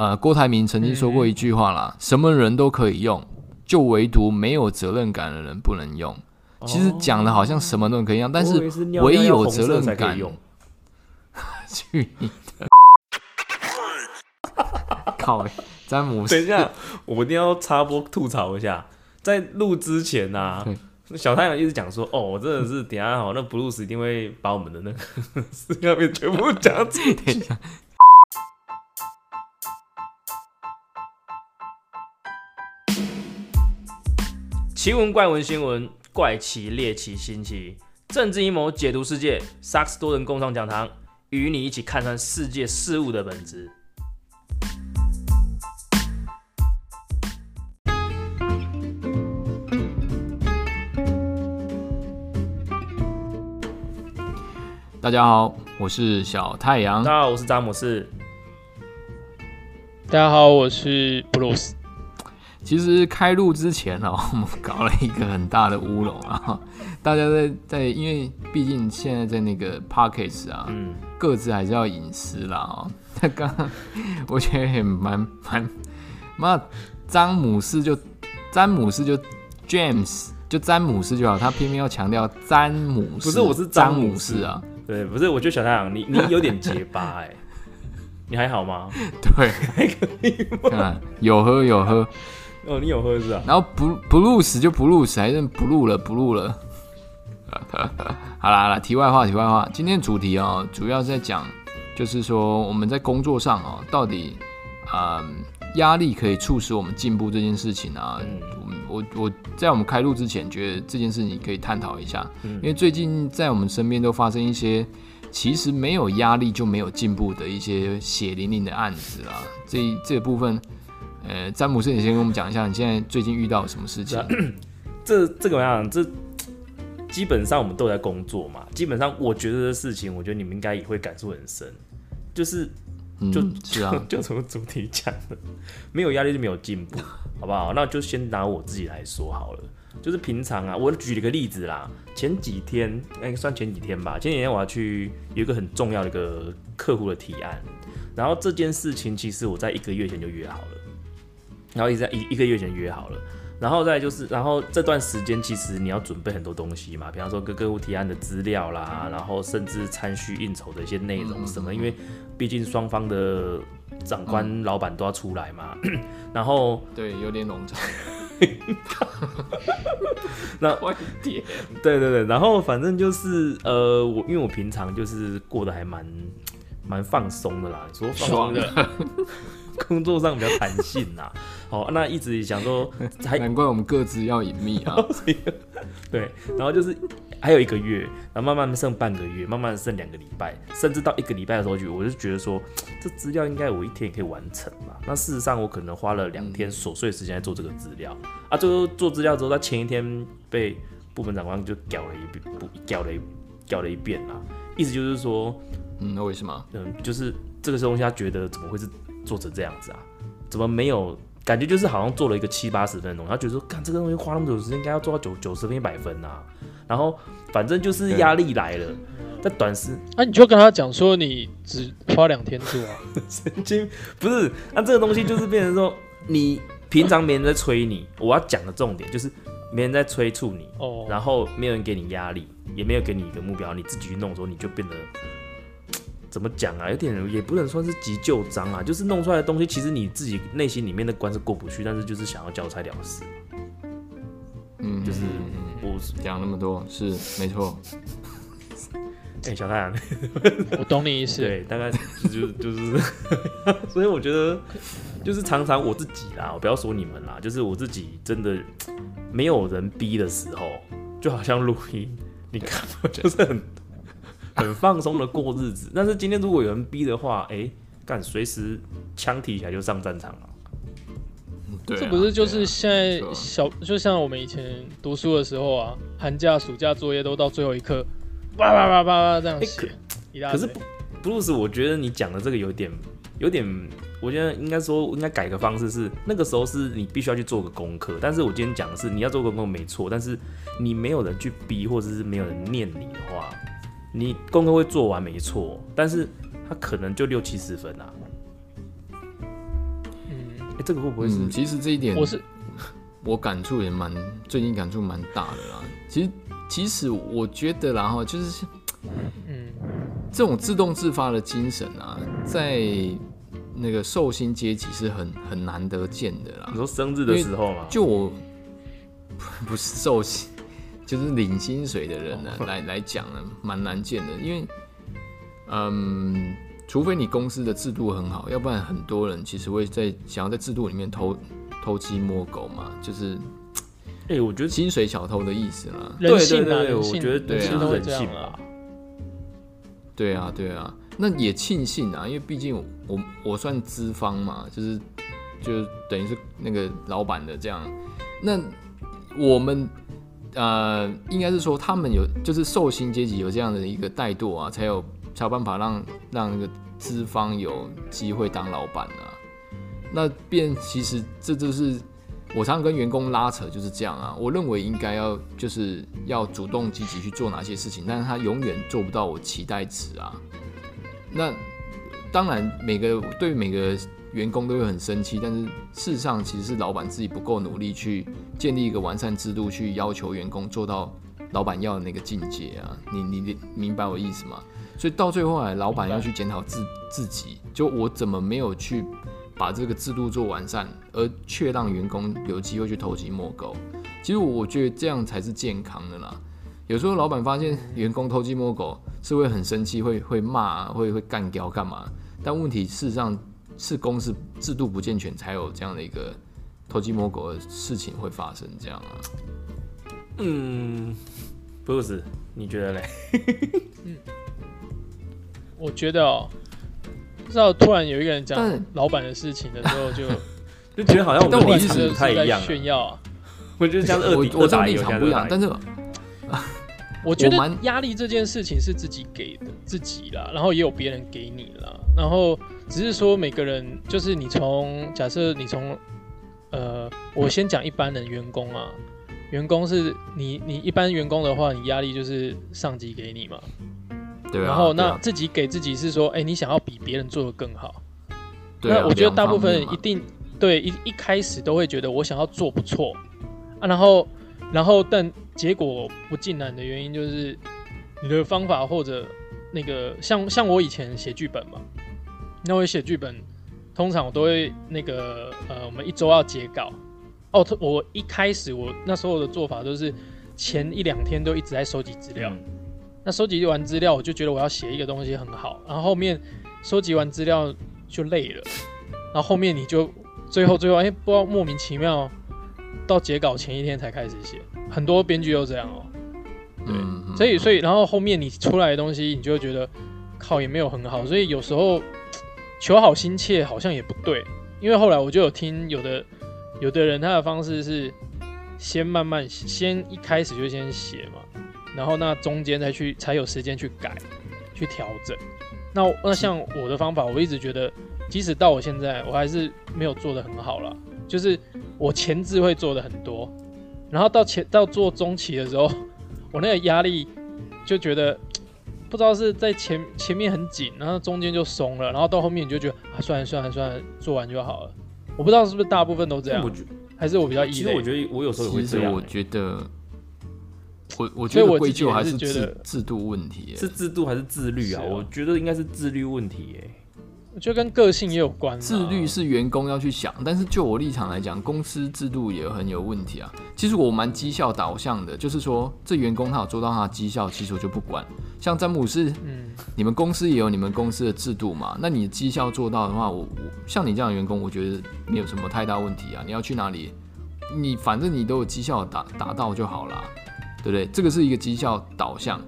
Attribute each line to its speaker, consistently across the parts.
Speaker 1: 呃，郭台铭曾经说过一句话啦，什么人都可以用，就唯独没有责任感的人不能用。其实讲的好像什么都可以用，但是唯有责任感。去你的！靠！詹姆
Speaker 2: 斯，等一下，我一定要插播吐槽一下，在录之前呐，小太阳一直讲说，哦，我真的是等下好，那布鲁斯一定会把我们的那个 资料片全部讲出来。奇闻怪闻新闻，怪奇猎奇新奇，政治阴谋解读世界，萨克斯多人共创讲堂，与你一起看穿世界事物的本质。
Speaker 1: 大家好，我是小太阳。
Speaker 2: 大家好，我是詹姆斯。
Speaker 3: 大家好，我是布鲁斯。
Speaker 1: 其实开录之前呢，我们搞了一个很大的乌龙啊！大家在在，因为毕竟现在在那个 Pockets 啊，嗯，各自还是要隐私啦啊。他刚刚我觉得也蛮蛮，那，詹姆斯就詹姆斯就 James 就詹姆斯就好，他偏偏要强调詹姆斯，
Speaker 2: 不是我是詹姆
Speaker 1: 斯啊。
Speaker 2: 对，不是，我觉得小太阳，你你有点结巴哎，你还好吗？
Speaker 1: 对，
Speaker 2: 还可以吗？
Speaker 1: 有喝有喝，
Speaker 2: 哦，你有喝是吧？
Speaker 1: 然后不不录死就不录死，还是不录了不录了。好啦好啦，题外话题外话，今天主题哦，主要在讲，就是说我们在工作上哦，到底啊压力可以促使我们进步这件事情啊。我我在我们开录之前，觉得这件事你可以探讨一下，因为最近在我们身边都发生一些其实没有压力就没有进步的一些血淋淋的案子啊。这这部分，呃，詹姆斯，你先跟我们讲一下，你现在最近遇到什么事情？
Speaker 2: 这这个样，这基本上我们都在工作嘛。基本上我觉得的事情，我觉得你们应该也会感触很深，就是。
Speaker 1: 就是啊，
Speaker 2: 就从主题讲的，没有压力就没有进步，好不好？那就先拿我自己来说好了。就是平常啊，我举了个例子啦。前几天，哎，算前几天吧。前几天我要去有一个很重要的一个客户的提案，然后这件事情其实我在一个月前就约好了，然后一直在一一个月前约好了。然后再就是，然后这段时间其实你要准备很多东西嘛，比方说跟客户提案的资料啦，然后甚至参叙应酬的一些内容什么，因为毕竟双方的长官、老板都要出来嘛。然后
Speaker 1: 对，有点冗长。
Speaker 2: 那。对对对，然后反正就是呃，我因为我平常就是过得还蛮蛮放松的啦，说放松的。工作上比较弹性呐，好，那一直想说，
Speaker 1: 难怪我们各自要隐秘啊。
Speaker 2: 对，然后就是还有一个月，然后慢慢剩半个月，慢慢剩两个礼拜，甚至到一个礼拜的时候，就我就觉得说，这资料应该我一天也可以完成嘛。那事实上，我可能花了两天琐碎时间在做这个资料啊。最后做资料之后，他前一天被部门长官就屌了一遍，不屌了一屌了一遍啦。意思就是说，
Speaker 1: 嗯，那为什么？
Speaker 2: 嗯，就是这个东西他觉得怎么会是？做成这样子啊？怎么没有感觉？就是好像做了一个七八十分钟，他觉得说，看这个东西花那么久时间，应该要做到九九十分一百分呐。然后反正就是压力来了，在短时，
Speaker 3: 那你就跟他讲说，你只花两天做啊？
Speaker 2: 神经不是？那这个东西就是变成说，你平常没人在催你，我要讲的重点就是没人在催促你，哦，然后没有人给你压力，也没有给你一个目标，你自己去弄的时候，你就变得。怎么讲啊？有点也不能算是急救章啊，就是弄出来的东西，其实你自己内心里面的关是过不去，但是就是想要交差了事。
Speaker 1: 嗯，就是我讲那么多是没错。
Speaker 2: 哎，小太阳，
Speaker 3: 我懂你意思。
Speaker 2: 对，大概就就是，所以我觉得就是常常我自己啦，我不要说你们啦，就是我自己真的没有人逼的时候，就好像录音，你看，就是很。很放松的过日子，但是今天如果有人逼的话，哎，干随时枪提起来就上战场了。
Speaker 3: 这不是就是现在小，就像我们以前读书的时候啊，寒假、暑假作业都到最后一刻，叭叭叭叭叭这样写。
Speaker 2: 可是布鲁斯，我觉得你讲的这个有点，有点，我觉得应该说应该改个方式，是那个时候是你必须要去做个功课，但是我今天讲的是你要做个功课没错，但是你没有人去逼，或者是没有人念你的话。你功课会做完没错，但是他可能就六七十分啊。这个会不会是？
Speaker 1: 其实这一点
Speaker 3: 我是
Speaker 1: 我感触也蛮最近感触蛮大的啦。其实其实我觉得然后就是嗯，这种自动自发的精神啊，在那个寿星阶级是很很难得见的啦。
Speaker 2: 你说生日的时候嘛，
Speaker 1: 就我 不是寿星，就是领薪水的人呢，来来讲呢，蛮难见的，因为嗯。除非你公司的制度很好，要不然很多人其实会在想要在制度里面偷偷鸡摸狗嘛，就是，
Speaker 2: 哎，我觉得
Speaker 1: 薪水小偷的意思啦。
Speaker 3: 对对
Speaker 2: 对，我觉得
Speaker 3: 对
Speaker 2: 啊，
Speaker 3: 人
Speaker 2: 性
Speaker 3: 啊。
Speaker 1: 对啊对啊，那也庆幸啊，因为毕竟我我算资方嘛，就是就等于是那个老板的这样。那我们呃，应该是说他们有就是寿星阶级有这样的一个怠惰啊，才有。才有办法让让那个资方有机会当老板啊。那变其实这就是我常常跟员工拉扯就是这样啊。我认为应该要就是要主动积极去做哪些事情，但是他永远做不到我期待值啊。那当然每个对每个员工都会很生气，但是事实上其实是老板自己不够努力去建立一个完善制度，去要求员工做到老板要的那个境界啊。你你明白我意思吗？所以到最后来，老板要去检讨自自己，就我怎么没有去把这个制度做完善，而却让员工有机会去偷鸡摸狗。其实我觉得这样才是健康的啦。有时候老板发现员工偷鸡摸狗，是会很生气，会会骂，会会干掉干嘛？但问题事实上是公司制度不健全，才有这样的一个偷鸡摸狗的事情会发生。这样啊？
Speaker 2: 嗯，不是，你觉得嘞？嗯。
Speaker 3: 我觉得哦，不知道突然有一个人讲老板的事情的时候，就
Speaker 2: 就觉得好像我们立场不太一样，
Speaker 3: 炫耀啊！
Speaker 2: 我觉得这样二
Speaker 1: 我我这立场不一样，但是
Speaker 3: 我觉得压力这件事情是自己给的自己啦，然后也有别人给你啦，然后只是说每个人就是你从假设你从呃，我先讲一般的员工啊，员工是你你一般员工的话，你压力就是上级给你嘛。对然后那自己给自己是说，哎，你想要比别人做的更好。
Speaker 1: 那
Speaker 3: 我觉得大部分人一定对一一开始都会觉得我想要做不错啊，然后然后但结果不尽然的原因就是你的方法或者那个像像我以前写剧本嘛，那我写剧本通常我都会那个呃，我们一周要截稿。哦，我一开始我那时候的做法都是前一两天都一直在收集资料。那收集完资料，我就觉得我要写一个东西很好，然后后面收集完资料就累了，然后后面你就最后最后哎，不知道莫名其妙到截稿前一天才开始写，很多编剧都这样哦。对，所以所以然后后面你出来的东西，你就会觉得靠也没有很好，所以有时候求好心切好像也不对，因为后来我就有听有的有的人他的方式是先慢慢先一开始就先写嘛。然后那中间再去才有时间去改，去调整。那那像我的方法，我一直觉得，即使到我现在，我还是没有做的很好了。就是我前置会做的很多，然后到前到做中期的时候，我那个压力就觉得不知道是在前前面很紧，然后中间就松了，然后到后面你就觉得啊，算了算了算了，做完就好了。我不知道是不是大部分都这样，还是我比较异类。
Speaker 2: 其实我觉得我有时候也会这样。
Speaker 1: 我觉得。我我觉得归咎还是制制度问题，
Speaker 2: 是制度还是自律啊？我觉得应该是自律问题，哎，
Speaker 3: 我觉得跟个性也有关。
Speaker 1: 自律是员工要去想，但是就我立场来讲，公司制度也很有问题啊。其实我蛮绩效导向的，就是说这员工他有做到他的绩效，其实我就不管。像詹姆斯，嗯，你们公司也有你们公司的制度嘛？那你绩效做到的话，我我像你这样的员工，我觉得没有什么太大问题啊。你要去哪里，你反正你都有绩效达达到就好了。对不对？这个是一个绩效导向。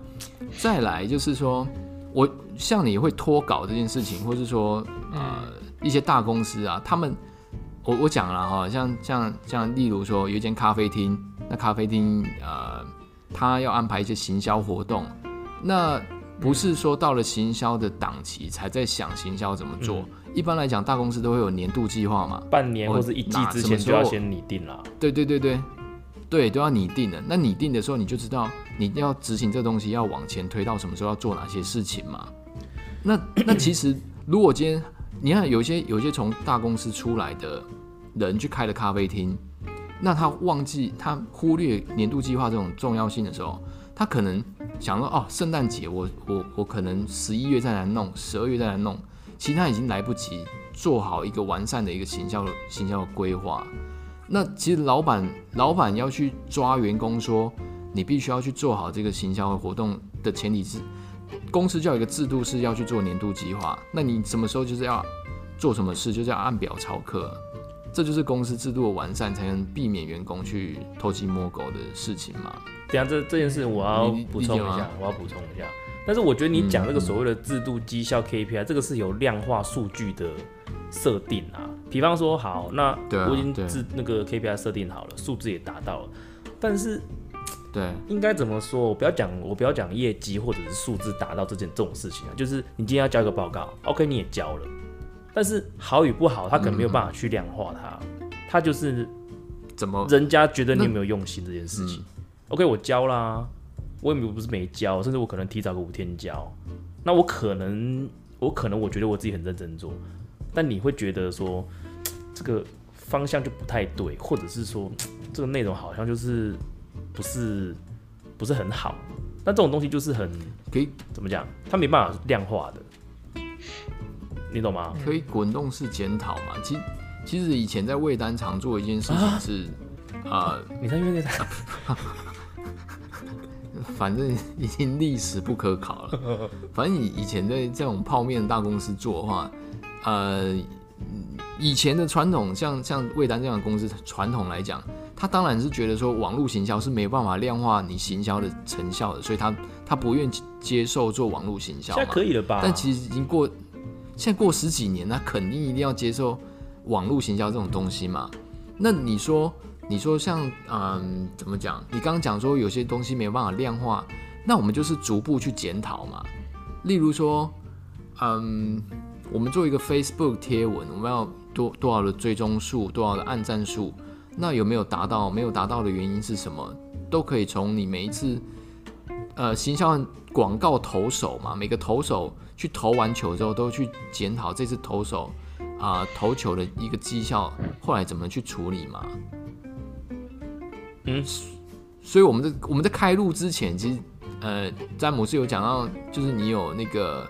Speaker 1: 再来就是说，我像你会脱稿这件事情，或是说呃一些大公司啊，他们我我讲了哈，像像像例如说有一间咖啡厅，那咖啡厅呃，他要安排一些行销活动，那不是说到了行销的档期才在想行销怎么做。一般来讲，大公司都会有年度计划嘛，
Speaker 2: 半年或者一季之前就要先拟定了。
Speaker 1: 对对对对。对，都要拟定的。那拟定的时候，你就知道你要执行这东西要往前推到什么时候要做哪些事情嘛。那那其实，如果今天你看有些有些从大公司出来的人去开了咖啡厅，那他忘记他忽略年度计划这种重要性的时候，他可能想说哦，圣诞节我我我可能十一月再来弄，十二月再来弄，其实他已经来不及做好一个完善的一个行销行销的规划。那其实老板老板要去抓员工说，你必须要去做好这个行销活动的前提是，公司就有一个制度是要去做年度计划。那你什么时候就是要做什么事，就是要按表操课。这就是公司制度的完善，才能避免员工去偷鸡摸狗的事情嘛。
Speaker 2: 等下这这件事我要补充一下，我要补充一下。但是我觉得你讲这个
Speaker 1: 嗯
Speaker 2: 所谓的制度绩效 KPI，、这个是有量化数据的设定啊。比方说，好，那我已经
Speaker 1: 对
Speaker 2: 制那个 KPI 设定好了，数字也达到了，但是
Speaker 1: 对，
Speaker 2: 应该怎么说？我不要讲，我不要讲业绩或者是数字达到这件这种事情啊，就是你今天要交一个报告，OK，你也交了，但是好与不好，他可能没有办法去量化它，他就是
Speaker 1: 怎么
Speaker 2: 人家觉得你有没有用心这件事情。OK，我交啦，我也不是没交，甚至我可能提早个五天交，那我可能我可能我觉得我自己很认真做，但你会觉得说这个方向就不太对，或者是说这个内容好像就是不是不是很好，那这种东西就是很
Speaker 1: 可以
Speaker 2: 怎么讲，它没办法量化的，你懂吗？
Speaker 1: 可以滚动式检讨嘛？其其实以前在魏丹常做一件事情是，啊、
Speaker 2: 你在约那
Speaker 1: 反正已经历史不可考了。反正以以前在这种泡面大公司做的话，呃，以前的传统像像魏丹这样的公司传统来讲，他当然是觉得说网络行销是没有办法量化你行销的成效的，所以他他不愿意接受做网络行销
Speaker 2: 现在。可以了吧？
Speaker 1: 但其实已经过，现在过十几年，他肯定一定要接受网络行销这种东西嘛。那你说，你说像嗯，怎么讲？你刚刚讲说有些东西没有办法量化，那我们就是逐步去检讨嘛。例如说，嗯，我们做一个 Facebook 贴文，我们要多多少的追踪数，多少的按赞数，那有没有达到？没有达到的原因是什么？都可以从你每一次呃行销广告投手嘛，每个投手去投完球之后，都去检讨这次投手啊、投球的一个绩效，后来怎么去处理嘛。
Speaker 2: 嗯，
Speaker 1: 所以我们在我们在开录之前，其实呃，詹姆斯有讲到，就是你有那个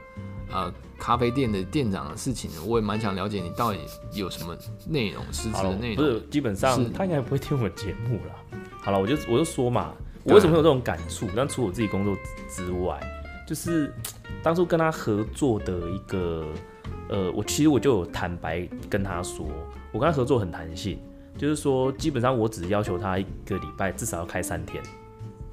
Speaker 1: 呃咖啡店的店长的事情，我也蛮想了解你到底有什么内容，实质的内，容。
Speaker 2: 不是，基本上他应该不会听我节目啦。好了，我就我就说嘛，我为什么会有这种感触？但除我自己工作之外，就是当初跟他合作的一个，呃，我其实我就有坦白跟他说，我跟他合作很弹性，就是说基本上我只要求他一个礼拜至少要开三天，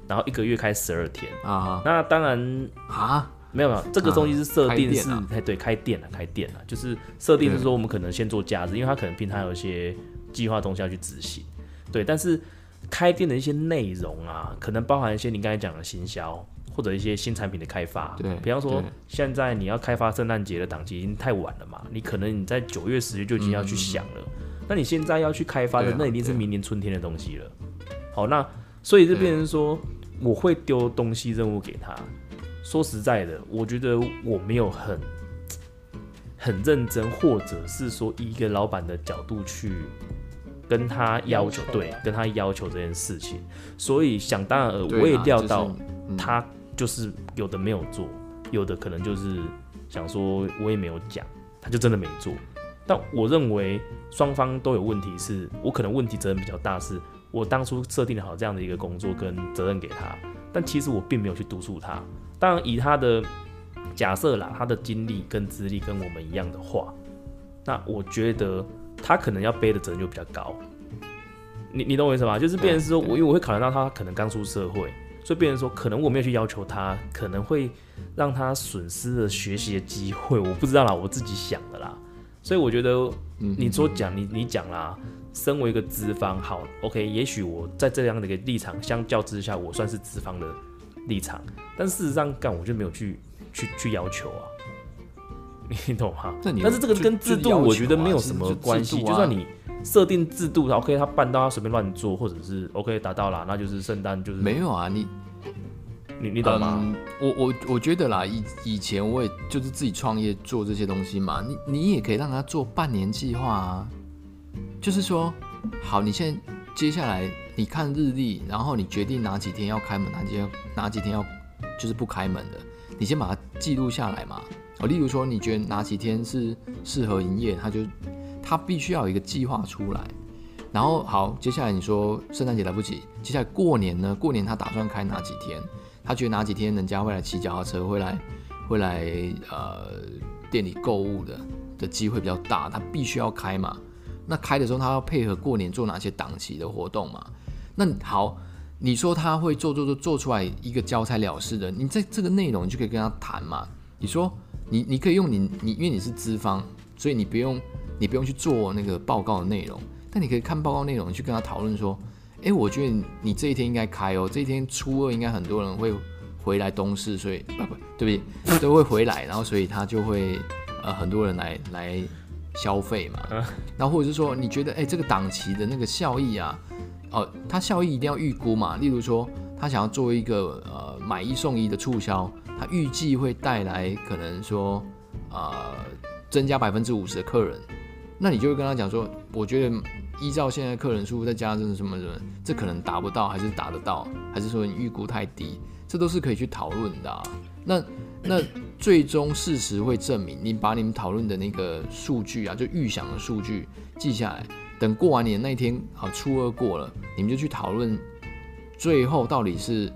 Speaker 2: 然后一个月开十二天。
Speaker 1: 啊
Speaker 2: 那当然
Speaker 1: 啊，
Speaker 2: 没有没有，这个东西是设定是哎、对开店了开店了，就是设定是说我们可能先做假日，因为他可能平常有一些计划东西要去执行，对，但是开店的一些内容啊，可能包含一些你刚才讲的行销或者一些新产品的开发，
Speaker 1: 对
Speaker 2: 比方说现在你要开发圣诞节的档期已经太晚了嘛，你可能你在九月十月就已经要去想了，那你现在要去开发的
Speaker 1: 啊
Speaker 2: 那一定是明年春天的东西了，好，那所以就变成说我会丢东西任务给他。说实在的，我觉得我没有很很认真，或者是说以一个老板的角度去跟他要求，对，跟他要求这件事情，所以想当然我也料到
Speaker 1: 嗯
Speaker 2: 他就是有的没有做，有的可能就是想说我也没有讲，他就真的没做。但我认为双方都有问题是，我可能问题责任比较大，是我当初设定好这样的一个工作跟责任给他，但其实我并没有去督促他。当然，以他的假设啦，他的经历跟资历跟我们一样的话，那我觉得他可能要背的责任就比较高。你你懂我意思吗？就是变成是说，我因为我会考量到他可能刚出社会，所以变成说，可能我没有去要求他，可能会让他损失了学习的机会。我不知道啦，我自己想的啦。所以我觉得
Speaker 1: 嗯
Speaker 2: 你说讲你你讲啦，身为一个资方，好，OK，也许我在这样的一个立场相较之下，我算是资方的立场，但事实上干我就没有去去去要求啊，你懂吗？但是这个跟制度我觉得没有什么关系，就算你设定制度，OK，他办到他随便乱做，或者是 OK 达到了，那就是圣诞就是
Speaker 1: 没有啊，你
Speaker 2: 你你懂吗？
Speaker 1: 嗯，我我我觉得啦，以以前我也就是自己创业做这些东西嘛，你你也可以让他做半年计划啊，就是说，好，你现在接下来你看日历，然后你决定哪几天要开门，哪几天哪几天要就是不开门的，你先把它记录下来嘛。哦，例如说你觉得哪几天是适合营业，他就他必须要有一个计划出来。然后好，接下来你说圣诞节来不及，接下来过年呢？过年他打算开哪几天？他觉得哪几天人家会来骑脚踏车，会来会来呃店里购物的的机会比较大，他必须要开嘛。那开的时候他要配合过年做哪些档期的活动嘛？那好，你说他会做做做做出来一个交差了事的，你在这个内容你就可以跟他谈嘛。你说你你可以用你你因为你是资方，所以你不用你不用去做那个报告的内容。但你可以看报告内容，去跟他讨论说，哎，我觉得你这一天应该开哦，这一天初二应该很多人会回来东市，所以不不，对不对？都会回来，然后所以他就会呃很多人来来消费嘛。然后或者是说，你觉得哎这个档期的那个效益啊，哦，他效益一定要预估嘛。例如说，他想要做一个呃买一送一的促销，他预计会带来可能说呃增加百分之五十的客人。那你就会跟他讲说，我觉得依照现在客人数再加上什么什么，这可能达不到，还是达得到，还是说你预估太低，这都是可以去讨论的。那那最终事实会证明，你把你们讨论的那个数据啊，就预想的数据记下来，等过完年那天啊，初二过了，你们就去讨论，最后到底是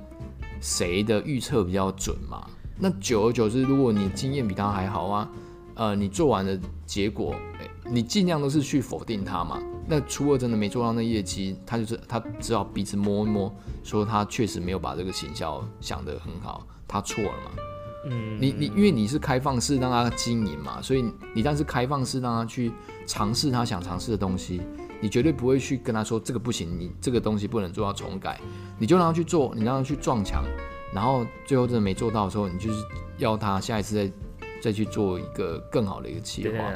Speaker 1: 谁的预测比较准嘛？那久而久之，如果你经验比他还好啊，呃，你做完的结果。你尽量都是去否定他嘛？那初二真的没做到那业绩，他就是他只好彼此摸一摸，说他确实没有把这个行销想得很好，他错了嘛。嗯，你你因为你是开放式让他经营嘛，所以你但是开放式让他去尝试他想尝试的东西，你绝对不会去跟他说这个不行，你这个东西不能做到重改，你就让他去做，你让他去撞墙，然后最后真的没做到的时候，你就是要他下一次再再去做一个更好的一个企划。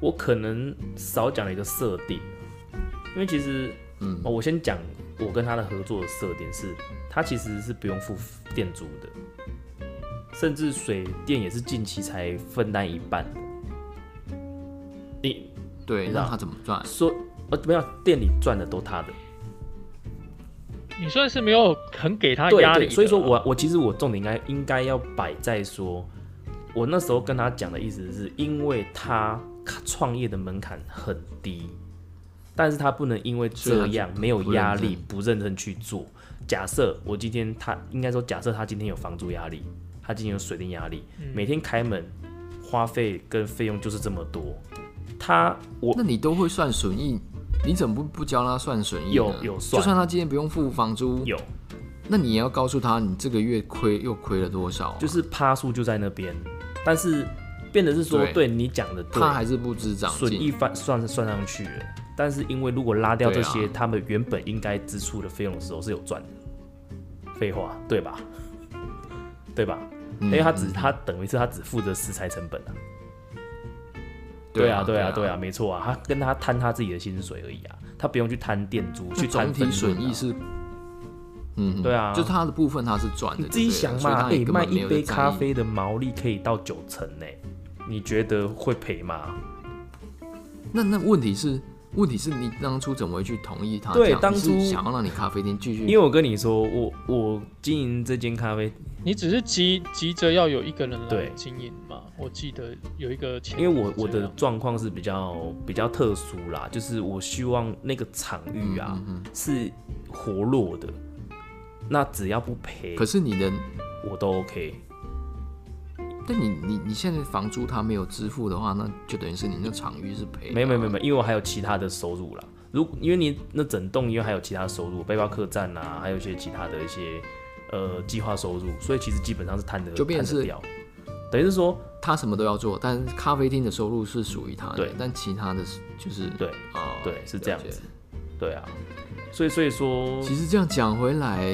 Speaker 2: 我可能少讲了一个设定，因为其实，嗯，我先讲我跟他的合作的设定是，他其实是不用付店租的，甚至水电也是近期才分担一半。你
Speaker 1: 对，让他怎么赚？
Speaker 2: 说呃，没有，店里赚的都他的。
Speaker 3: 你算是没有很给他压力，
Speaker 2: 所以说我我其实我重点应该应该要摆在说，我那时候跟他讲的意思是因为他。创业的门槛很低，但是他不能因为这样没有压力不认真去做。假设我今天他应该说，假设他今天有房租压力，他今天有水电压力，每天开门花费跟费用就是这么多。他我
Speaker 1: 那你都会算损益，你怎么不不教他算损益？
Speaker 2: 有有算，
Speaker 1: 就算他今天不用付房租，
Speaker 2: 有，
Speaker 1: 那你也要告诉他你这个月亏又亏了多少？
Speaker 2: 就是趴数就在那边，但是。变得是说，对你讲的，
Speaker 1: 他还是不知涨
Speaker 2: 损益算算算上去了。但是因为如果拉掉这些他们原本应该支出的费用的时候是有赚的，废话对吧？对吧？因为他只他等于是他只负责食材成本啊。对啊，对啊，对啊，没错啊，他跟他摊他自己的薪水而已啊，他不用去摊店租，去摊
Speaker 1: 体损益是，嗯，
Speaker 2: 对啊，
Speaker 1: 就他的部分他是赚的。
Speaker 2: 你自己想嘛，哎，卖一杯咖啡的毛利可以到九成呢。你觉得会赔吗？
Speaker 1: 那那问题是，问题是你当初怎么会去同意他？
Speaker 2: 对，当初
Speaker 1: 想要让你咖啡店继续，
Speaker 2: 因为我跟你说，我我经营这间咖啡，
Speaker 3: 你只是急急着要有一个人来经营嘛？我记得有一个，
Speaker 2: 因为我我的状况是比较比较特殊啦，就是我希望那个场域啊是活络的，那只要不赔，
Speaker 1: 可是你的
Speaker 2: 我都 OK。
Speaker 1: 但你你你现在房租他没有支付的话，那就等于是你那场域是赔。
Speaker 2: 没有没有没有，因为我还有其他的收入啦。如因为你那整栋因为还有其他收入，背包客栈啊，还有一些其他的一些呃计划收入，所以其实基本上是摊的
Speaker 1: 就变成是
Speaker 2: 掉。等于是说
Speaker 1: 他什么都要做，但咖啡厅的收入是属于他的，但其他的就是
Speaker 2: 对啊对是这样子，对啊。所以所以说，
Speaker 1: 其实这样讲回来，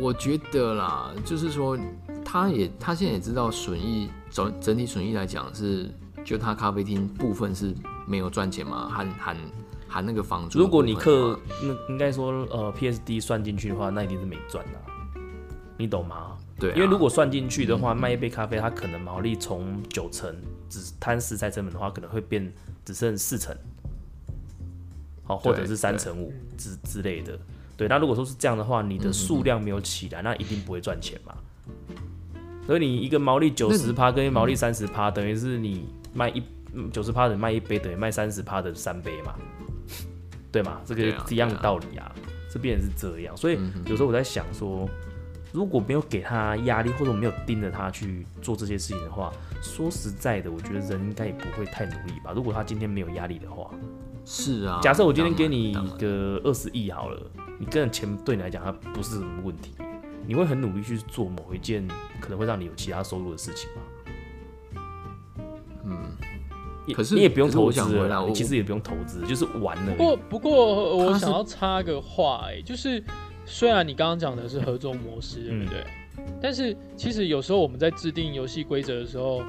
Speaker 1: 我觉得啦，就是说。他也，他现在也知道损益整整体损益来讲是，就他咖啡厅部分是没有赚钱嘛，含含含那个房租。
Speaker 2: 如果你客那应该说呃 PSD 算进去的话，那一定是没赚的，你懂吗？
Speaker 1: 对，
Speaker 2: 因为如果算进去的话，卖一杯咖啡，它可能毛利从九成只摊食材成本的话，可能会变只剩四成，好，或者是三成五之之类的。对，那如果说是这样的话，你
Speaker 1: 嗯
Speaker 2: 的数量没有起来，那一定不会赚钱嘛。所以你一个毛利九十趴跟毛利三十趴，等于是你卖一九十趴的卖一杯，等于卖三十趴的三杯嘛，对嘛？这个
Speaker 1: 对啊
Speaker 2: 一样的道理啊，这变成是这样。所以有时候我在想说，如果没有给他压力，或者我没有盯着他去做这些事情的话，说实在的，我觉得人应该也不会太努力吧。如果他今天没有压力的话，
Speaker 1: 是啊。
Speaker 2: 假设我今天给你个二十亿好了，你个人钱对你来讲它不是什么问题，你会很努力去做某一件可能会让你有其他收入的事情吗？嗯，
Speaker 1: 可是
Speaker 2: 你也不用投资了啦，
Speaker 1: 想回来我
Speaker 2: 其实也不用投资，就是玩了
Speaker 3: 不。过不过我想要插个话、哎，就是虽然你刚刚讲的是合作模式，对不对？但是其实有时候我们在制定游戏规则的时候，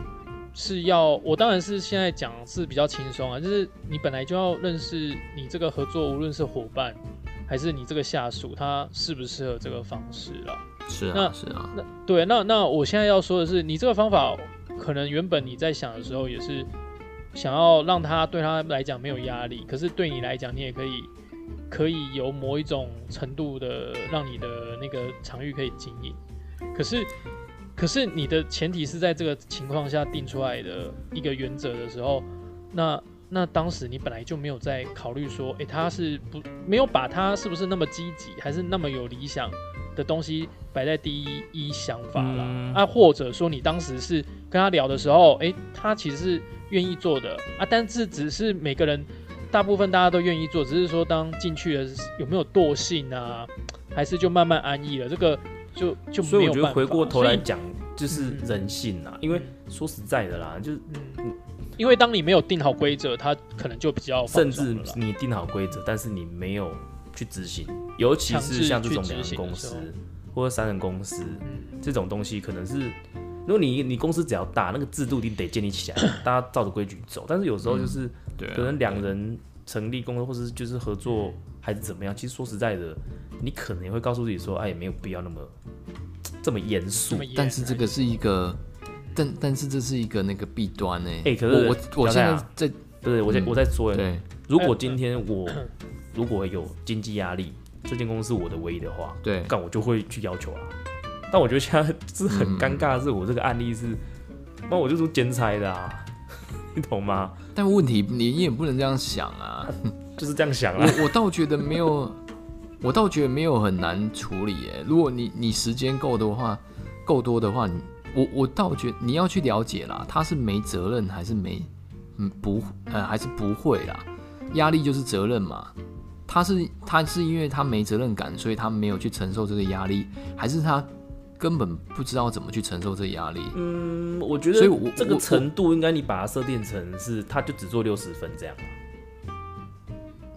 Speaker 3: 是要我当然是现在讲是比较轻松啊，就是你本来就要认识你这个合作，无论是伙伴还是你这个下属，他适不适合这个方式了。
Speaker 1: 是啊
Speaker 3: 那
Speaker 1: 是啊，
Speaker 3: 那对，那那我现在要说的是，你这个方法可能原本你在想的时候也是想要让他对他来讲没有压力，可是对你来讲，你也可以可以有某一种程度的让你的那个场域可以经营。可是可是你的前提是在这个情况下定出来的一个原则的时候，那那当时你本来就没有在考虑说，诶，他是不没有把他是不是那么积极，还是那么有理想的东西摆在第一一想法啦。
Speaker 2: 嗯
Speaker 3: 啊，或者说你当时是跟他聊的时候，诶，他其实是愿意做的。啊，但是只是每个人大部分大家都愿意做，只是说当进去了有没有惰性啊，还是就慢慢安逸了，这个就就
Speaker 2: 所以。我觉得回过头来讲，就是
Speaker 3: 嗯
Speaker 2: 人性啊。因为说实在的啦，就是
Speaker 3: 嗯，因为当你没有定好规则，他可能就比较
Speaker 2: 甚至你定好规则，但是你没有去执行，尤其是像这种两人公司或者三人公司
Speaker 3: 嗯。
Speaker 2: 这种东西，可能是如果你你公司只要大，那个制度一定得建立起来，大家照着规矩走。但是有时候就是
Speaker 1: 对啊，
Speaker 2: 可能两人成立公司，或是就是合作还是怎么样，其实说实在的，你可能也会告诉自己说，哎，也没有必要那么这么严肃
Speaker 1: 但是这个是一个，但但是这是一个那个弊端呢。
Speaker 2: 哎可是
Speaker 1: 我我我现在在
Speaker 2: 不是，我在
Speaker 1: 嗯
Speaker 2: 我在说，
Speaker 1: 对
Speaker 2: 如果今天我如果有经济压力，这间公司我的唯一的话，
Speaker 1: 对
Speaker 2: 干我就会去要求啦。但我觉得现在 是很
Speaker 1: 嗯
Speaker 2: 尴尬的是，我这个案例是，那我就是兼差的啊，你懂吗？
Speaker 1: 但问题你你也不能这样想啊。
Speaker 2: 就是这样想啊。
Speaker 1: 我我倒觉得没有，我倒觉得没有很难处理耶。如果你你时间够的话，够多的话，你我我倒觉得你要去了解啦，他是没责任还是没嗯不呃还是不会啦，压力就是责任嘛。他是他是因为他没责任感，所以他没有去承受这个压力，还是他根本不知道怎么去承受这压力？
Speaker 2: 嗯，我觉得
Speaker 1: 所以我
Speaker 2: 这个程度应该你把它设定成是，他就只做六十分这样。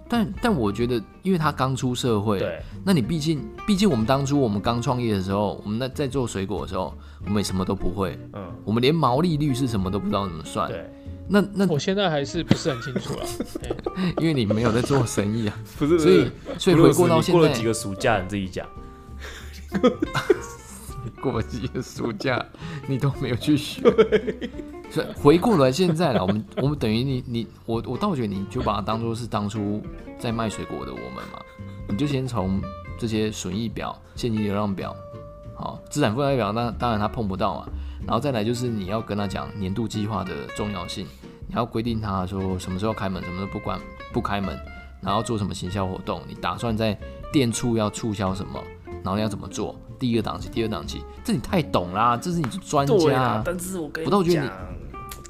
Speaker 1: 但但我觉得，因为他刚出社会，
Speaker 2: 对，
Speaker 1: 那你毕竟，毕竟我们当初我们刚创业的时候，我们在在做水果的时候，我们也什么都不会，
Speaker 2: 嗯，
Speaker 1: 我们连毛利率是什么都不知道怎么算。
Speaker 2: 对，
Speaker 1: 那那
Speaker 3: 我现在还是不是很清楚了。哎
Speaker 1: 因为你没有在做生意啊，
Speaker 2: 不是
Speaker 1: 所以所以回过到现
Speaker 2: 过了几，个暑假，你自己讲。
Speaker 1: 过几个暑假 你都没有去学，所以回过来现在了，我们 我们等于你你我我倒觉得你就把它当做是当初在卖水果的我们嘛，你就先从这些损益表、现金流量表，好，资产负债表，那当然他碰不到嘛，然后再来就是你要跟他讲年度计划的重要性，你要规定他说什么时候开门，什么时候不关不开门，然后做什么行销活动，你打算在店处要促销什么，然后你要怎么做，第一个档期、第二档期，这你太懂啦，这是你是专
Speaker 2: 对
Speaker 1: 家、
Speaker 2: 啊，但是我跟
Speaker 1: 我倒觉得
Speaker 2: 讲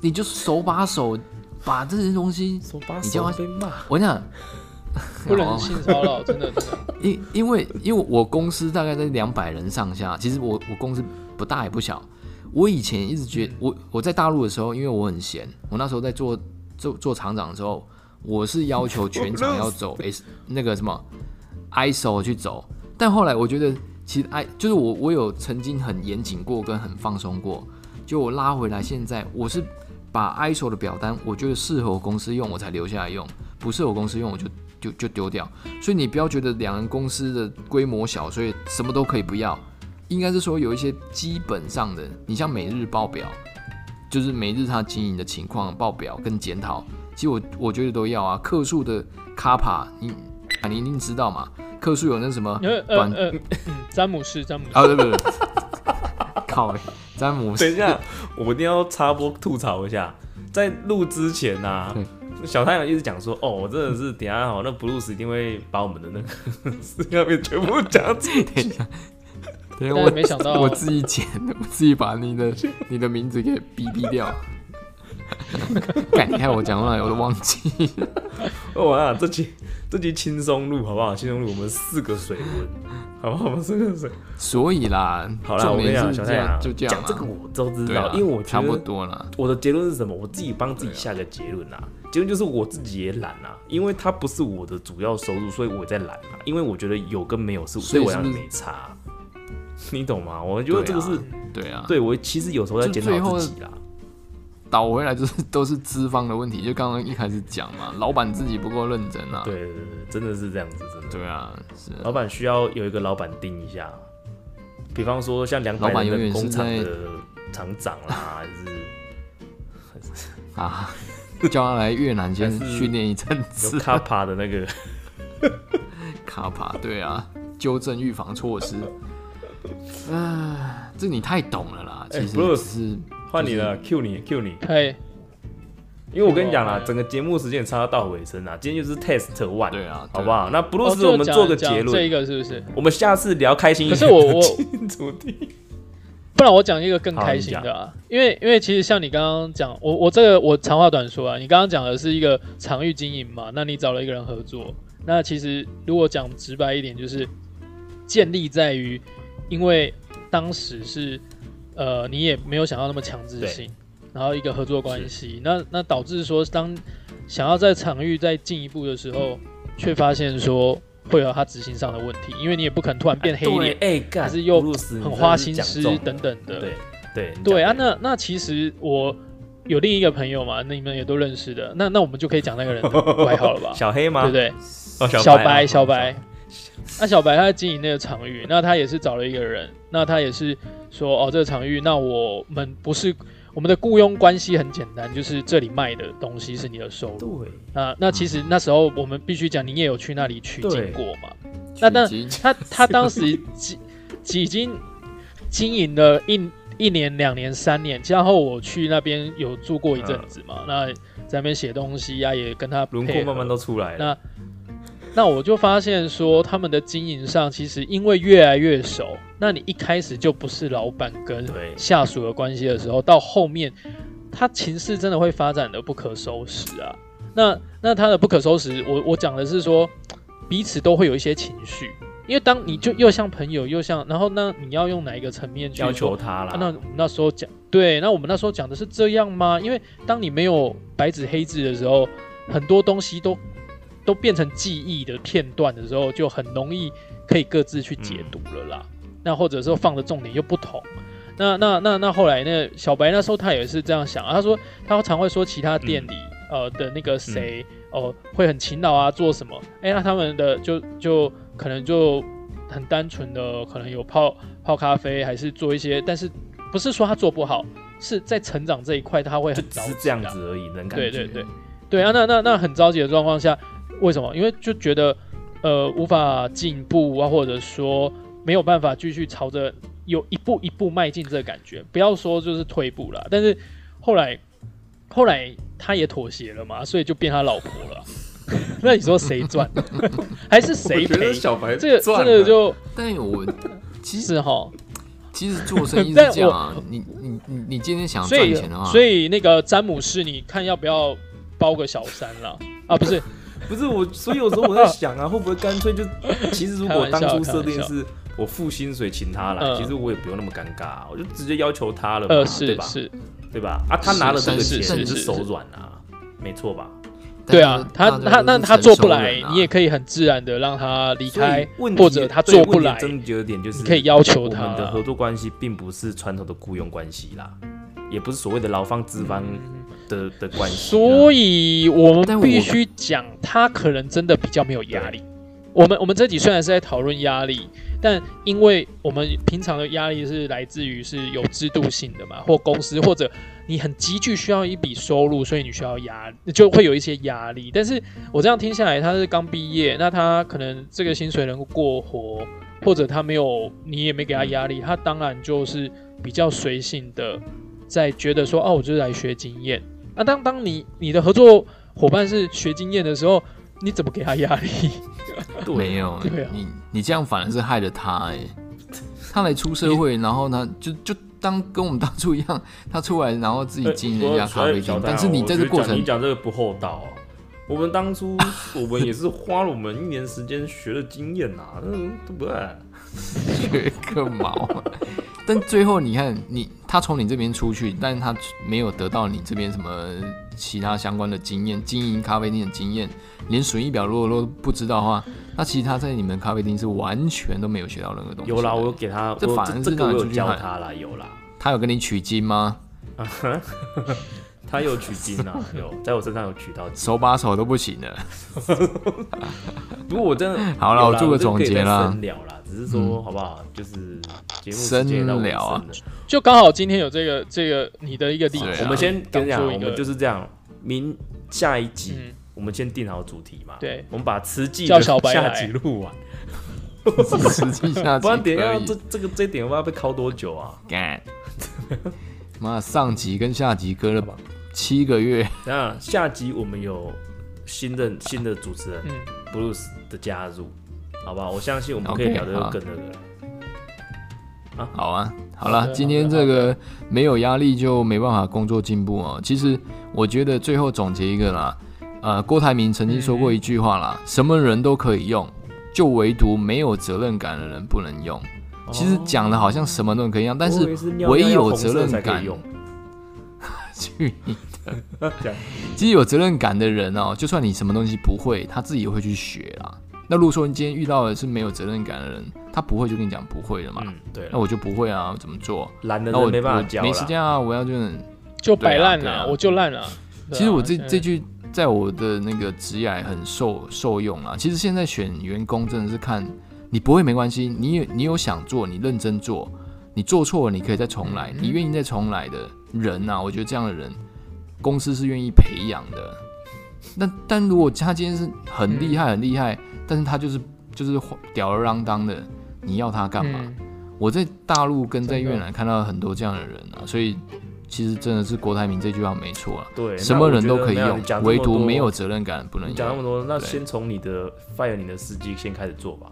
Speaker 1: 你，你就手把手把这些东西，
Speaker 2: 手把
Speaker 1: 你叫他
Speaker 2: 手被骂。
Speaker 1: 我跟你讲，
Speaker 3: 不能性骚扰，真的真的。
Speaker 1: 因因为因为我公司大概在两百人上下，其实我我公司不大也不小。我以前一直觉得，我我在大陆的时候，因为我很闲，我那时候在做做做厂长的时候，我是要求全场要走 S 那个什么 ISO 去走，但后来我觉得其实 I 就是我我有曾经很严谨过跟很放松过，就我拉回来，现在我是把 ISO 的表单，我觉得适合我公司用，我才留下来用，不适合我公司用，我就就就丢掉。所以你不要觉得两人公司的规模小，所以什么都可以不要。应该是说有一些基本上的，你像每日报表，就是每日他经营的情况报表跟检讨，其实我我觉得都要啊。客数的卡帕，你啊你一定知道嘛？克数有那什么
Speaker 3: 呃呃詹姆斯詹姆斯，
Speaker 1: 啊？对对对，靠欸，詹姆斯
Speaker 2: 等一下，我一定要插播吐槽一下，在录之前呐、啊
Speaker 1: 对，
Speaker 2: 小太阳一直讲说，哦，我真的是等下哦，那布鲁斯一定会把我们的那个 四个面全部讲出去。
Speaker 1: 对，
Speaker 3: 但
Speaker 1: 我
Speaker 3: 没想到
Speaker 1: 我自己剪的，我自己把你的你的名字给逼逼掉。干，你看我讲到哪里我都忘记。
Speaker 2: 哦，我想这集这集轻松录好不好？轻松录，我们四个水温，好不好？我们四个水。
Speaker 1: 所以啦，
Speaker 2: 好啦，我跟你讲，小太阳
Speaker 1: 就这样啊
Speaker 2: 讲这个我都知道，因为我
Speaker 1: 差不多了。
Speaker 2: 我的结论是什么？我自己帮自己下个结论啊，结论就是我自己也懒啊，因为它不是我的主要收入，所以我在懒啊。因为我觉得有跟没有是
Speaker 1: 所以
Speaker 2: 我来讲
Speaker 1: 是不是
Speaker 2: 没差，你懂吗？我觉得这个是
Speaker 1: 对啊，
Speaker 2: 对我其实有时候在检讨自己啦。
Speaker 1: 倒回来就是都是资方的问题，就刚刚一开始讲嘛，老板自己不够认真啊。
Speaker 2: 对对对，真的是这样子，真的。
Speaker 1: 对啊，是啊
Speaker 2: 老板需要有一个老板盯一下，比方说像两百
Speaker 1: 老板
Speaker 2: 人
Speaker 1: 永远是
Speaker 2: 的工厂
Speaker 1: 在
Speaker 2: 的厂长啦，还是
Speaker 1: 啊，叫他来越南先训练一阵
Speaker 2: 有
Speaker 1: 子。
Speaker 2: 卡帕的那个。
Speaker 1: 卡帕，对啊，纠正预防措施。啊，这你太懂了啦，
Speaker 2: 哎
Speaker 1: 其实是
Speaker 2: 换你了，Q 你，Q 你。
Speaker 3: 可以，
Speaker 2: 因为我跟你讲啦
Speaker 3: 哦，
Speaker 2: 整个节目时间也差不多到尾声啦，今天就是 test one，
Speaker 1: 对啊，
Speaker 2: 好不好？那布鲁
Speaker 3: 哦
Speaker 2: 斯，我们做个结论这，
Speaker 3: 一个是不是？
Speaker 2: 我们下次聊开心一
Speaker 3: 可
Speaker 2: 点可
Speaker 3: 是我我
Speaker 2: 主题。
Speaker 3: 不然我讲一个更开心的啊，因为因为其实像你刚刚讲，我我这个我长话短说啊，你刚刚讲的是一个场域经营嘛，那你找了一个人合作，那其实如果讲直白一点，就是建立在于，因为当时是呃你也没有想要那么强制性，然后一个合作关系，那那导致说当想要在场域再进一步的时候，却发现说会有他执行上的问题，因为你也不可能突然变黑脸。还是又很花心思。等等的，
Speaker 2: 对对你
Speaker 3: 对啊，那那其实我有另一个朋友嘛，那你们也都认识的，那那我们就可以讲那个人的外号了吧？
Speaker 2: 小黑吗？
Speaker 3: 对不对？
Speaker 2: 哦，
Speaker 3: 小
Speaker 2: 白啊，
Speaker 3: 小白，那小白他在经营那个场域，那他也是找了一个人，那他也是说哦，这个场域，那我们不是我们的雇佣关系很简单，就是这里卖的东西是你的收入。
Speaker 2: 对
Speaker 3: 那那其实那时候我们必须讲，你也有去那里取经过嘛？那那他他当时几几经经营了一一年、两年、三年，然后我去那边有住过一阵子嘛，那在那边写东西呀、也跟他
Speaker 2: 轮廓慢慢都出来了。
Speaker 3: 那那我就发现说，他们的经营上其实因为越来越熟，那你一开始就不是老板跟下属的关系的时候，到后面他情势真的会发展的不可收拾啊。那那他的不可收拾，我我讲的是说，彼此都会有一些情绪，因为当你就又像朋友又像，然后那你要用哪一个层面去
Speaker 2: 要求他啦
Speaker 3: 啊，那我们那时候讲对，那我们那时候讲的是这样吗？因为当你没有白纸黑字的时候，很多东西都都变成记忆的片段的时候，就很容易可以各自去解读了啦。那或者说放的重点又不同。那那那那后来那小白那时候他也是这样想啊，他说他常会说其他店里、呃的那个谁哦、会很勤劳啊，做什么？哎、那他们的就就可能就很单纯的可能有泡泡咖啡，还是做一些，但是不是说他做不好，是在成长这一块他会很着急
Speaker 2: 只是这样
Speaker 3: 啊
Speaker 2: 子而已，能感觉。
Speaker 3: 对对对对啊，那那那很着急的状况下，为什么？因为就觉得呃无法进步啊，或者说没有办法继续朝着有一步一步迈进这个感觉，不要说就是退步了。但是后来后来他也妥协了嘛，所以就变他老婆了。那你说谁赚？还是谁赔？
Speaker 2: 小白
Speaker 3: 这个这个就
Speaker 1: 但我其实
Speaker 3: 哈，
Speaker 1: 其实做生意是
Speaker 3: 但
Speaker 1: 这样啊，你你你你今天想
Speaker 3: 所以
Speaker 1: 赚钱的话，
Speaker 3: 所以那个詹姆士，你看要不要包个小三啦？啊，不是，
Speaker 2: 不是我，所以有时候我在想啊，会不会干脆就，其实如果当初设定是我付薪水请他来，
Speaker 3: 嗯。
Speaker 2: 其实我也不用那么尴尬啊、我就直接要求他了嘛，
Speaker 3: 呃，
Speaker 2: 对吧？对吧？啊，他拿了这个钱，
Speaker 1: 是
Speaker 2: 你是手软啊，没错吧？
Speaker 3: 对啊，他他那他做不来你也可以很自然的让他离开，或者他做不来。
Speaker 2: 症结的点就是
Speaker 3: 你可以要求
Speaker 2: 我们的合作关系并不是传统的雇佣关系啦，也不是所谓的劳方资方的的关系。
Speaker 3: 所以我们必须讲，他可能真的比较没有压力。我们我们这集虽然是在讨论压力，但因为我们平常的压力是来自于是有制度性的嘛，或公司或者你很急剧需要一笔收入，所以你需要压，就会有一些压力。但是我这样听下来，他是刚毕业，那他可能这个薪水能够过活，或者他没有，你也没给他压力，他当然就是比较随性的，在觉得说，哦，我就是来学经验。那当当你你的合作伙伴是学经验的时候，你怎么给他压力？
Speaker 1: 没有，
Speaker 3: 对啊
Speaker 1: 你你这样反而是害了他哎、他来出社会，然后呢，就就当跟我们当初一样，他出来然后自己经营人家咖啡厅，但是你在这过程
Speaker 2: 你讲这个不厚道啊。我们当初我们也是花了我们一年时间学的经验呐、嗯，对不对？
Speaker 1: 学个毛。但最后你看，你他从你这边出去，但是他没有得到你这边什么其他相关的经验，经营咖啡店的经验，连损益表如果都不知道的话，那其实他在你们咖啡厅是完全都没有学到任何东西。
Speaker 2: 有啦，我有给他，
Speaker 1: 这反而是
Speaker 2: 这个我有
Speaker 1: 让你出去
Speaker 2: 教他啦，有啦，
Speaker 1: 他有跟你取经吗？
Speaker 2: 他有取经啊，有在我身上有取到经。
Speaker 1: 手把手都不行了。
Speaker 2: 不过我真的
Speaker 1: 好了我做个总结啦
Speaker 2: 啦，只是说
Speaker 1: 嗯。
Speaker 2: 好不好？就是节目
Speaker 1: 深
Speaker 2: 时间也到
Speaker 1: 聊啊。
Speaker 3: 就刚好今天有这个这个你的一个例子，
Speaker 1: 啊。
Speaker 2: 我们先跟你讲，我们就是这样，明下一集
Speaker 3: 嗯，
Speaker 2: 我们先定好主题嘛。
Speaker 3: 对，
Speaker 2: 我们把慈济
Speaker 3: 叫
Speaker 2: 的下
Speaker 3: 小白下
Speaker 2: 集录完，
Speaker 1: 实际下
Speaker 2: 不然等一下这这个这一点我要被敲多久啊？
Speaker 1: 干。妈，上集跟下集隔了七个月，
Speaker 2: 等一下下集我们有新的新的主持人
Speaker 3: 嗯
Speaker 2: ，Bruce 的加入，好不好？我相信我们可以聊得
Speaker 1: 好
Speaker 2: 更那个了。
Speaker 1: 好啊，好
Speaker 3: 好
Speaker 1: 了，今天这个没有压力就没办法工作进步哦。其实我觉得最后总结一个啦，呃，郭台铭曾经说过一句话啦，什么人都可以用，就唯独没有责任感的人不能用。其实讲的好像什么都可以用，但是唯
Speaker 2: 尿要
Speaker 1: 有责任感。去你的！其实有责任感的人哦，就算你什么东西不会，他自己也会去学啦。那如果说你今天遇到的是没有责任感的人，他不会就跟你讲不会了嘛，
Speaker 2: 嗯，对，
Speaker 1: 那我就不会啊，怎么做？
Speaker 2: 懒得
Speaker 1: 那我
Speaker 2: 人没办法。
Speaker 1: 没时间啊，我要就是。
Speaker 3: 就摆烂了，
Speaker 1: 对啊啊
Speaker 3: 我就烂了。啊
Speaker 1: 其实我这这句在我的那个职业很受受用啊。其实现在选员工真的是看你不会没关系，你有你有想做，你认真做，你做错了你可以再重来，
Speaker 3: 嗯
Speaker 1: 你愿意再重来的人啊，我觉得这样的人公司是愿意培养的。那但如果他今天是很厉害很厉害，但是他就是就是吊儿郎当的，你要他干嘛？
Speaker 3: 嗯
Speaker 1: 我在大陆跟在越南看到很多这样的人啊，所以其实真的是郭台铭这句话没错啊。
Speaker 2: 对，
Speaker 1: 什么人都可以用唯独没有责任感不能
Speaker 2: 用讲那么。多，那先从你的 fire 你的司机先开始做吧。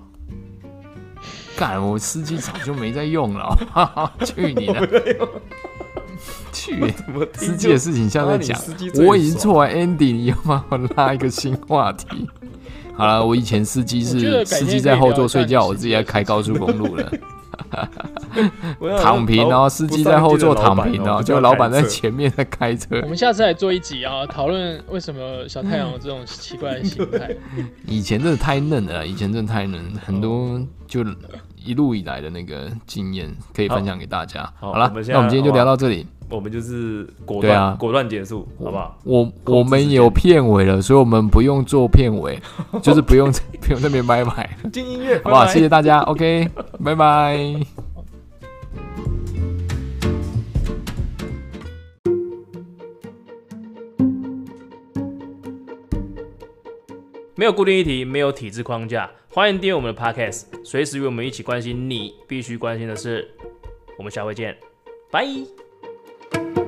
Speaker 1: 干，我司机早就没在用了，去你的！去司机的事情下再讲。我已经做完 ending，你要帮我拉一个新话题。好了，我以前司机是司机在后座睡觉，我自己在开高速公路了，躺平哦，司机在后座躺平哦，就老板在
Speaker 2: 前。
Speaker 1: 面在开车
Speaker 3: 我。们下次来做一集啊，讨论为什么小太阳有这种奇怪的心态。
Speaker 1: 以前真的太嫩了，以前真的太嫩，很多就一路以来的那个经验可以分享给大家。好了那我们今天就聊到这里。
Speaker 2: 我们就是果
Speaker 1: 对啊
Speaker 2: 断果断结束，好不好？
Speaker 1: 我我们有片尾了，所以我们不用做片尾，就是不用不用那边拜拜，
Speaker 2: 进音乐，
Speaker 1: 好不好？
Speaker 2: 拜拜
Speaker 1: 谢谢大家，OK，拜拜。
Speaker 2: 没有固定议题，没有体制框架，欢迎订阅我们的 Podcast，随时与我们一起关心你必须关心的事。我们下回见，拜。thank you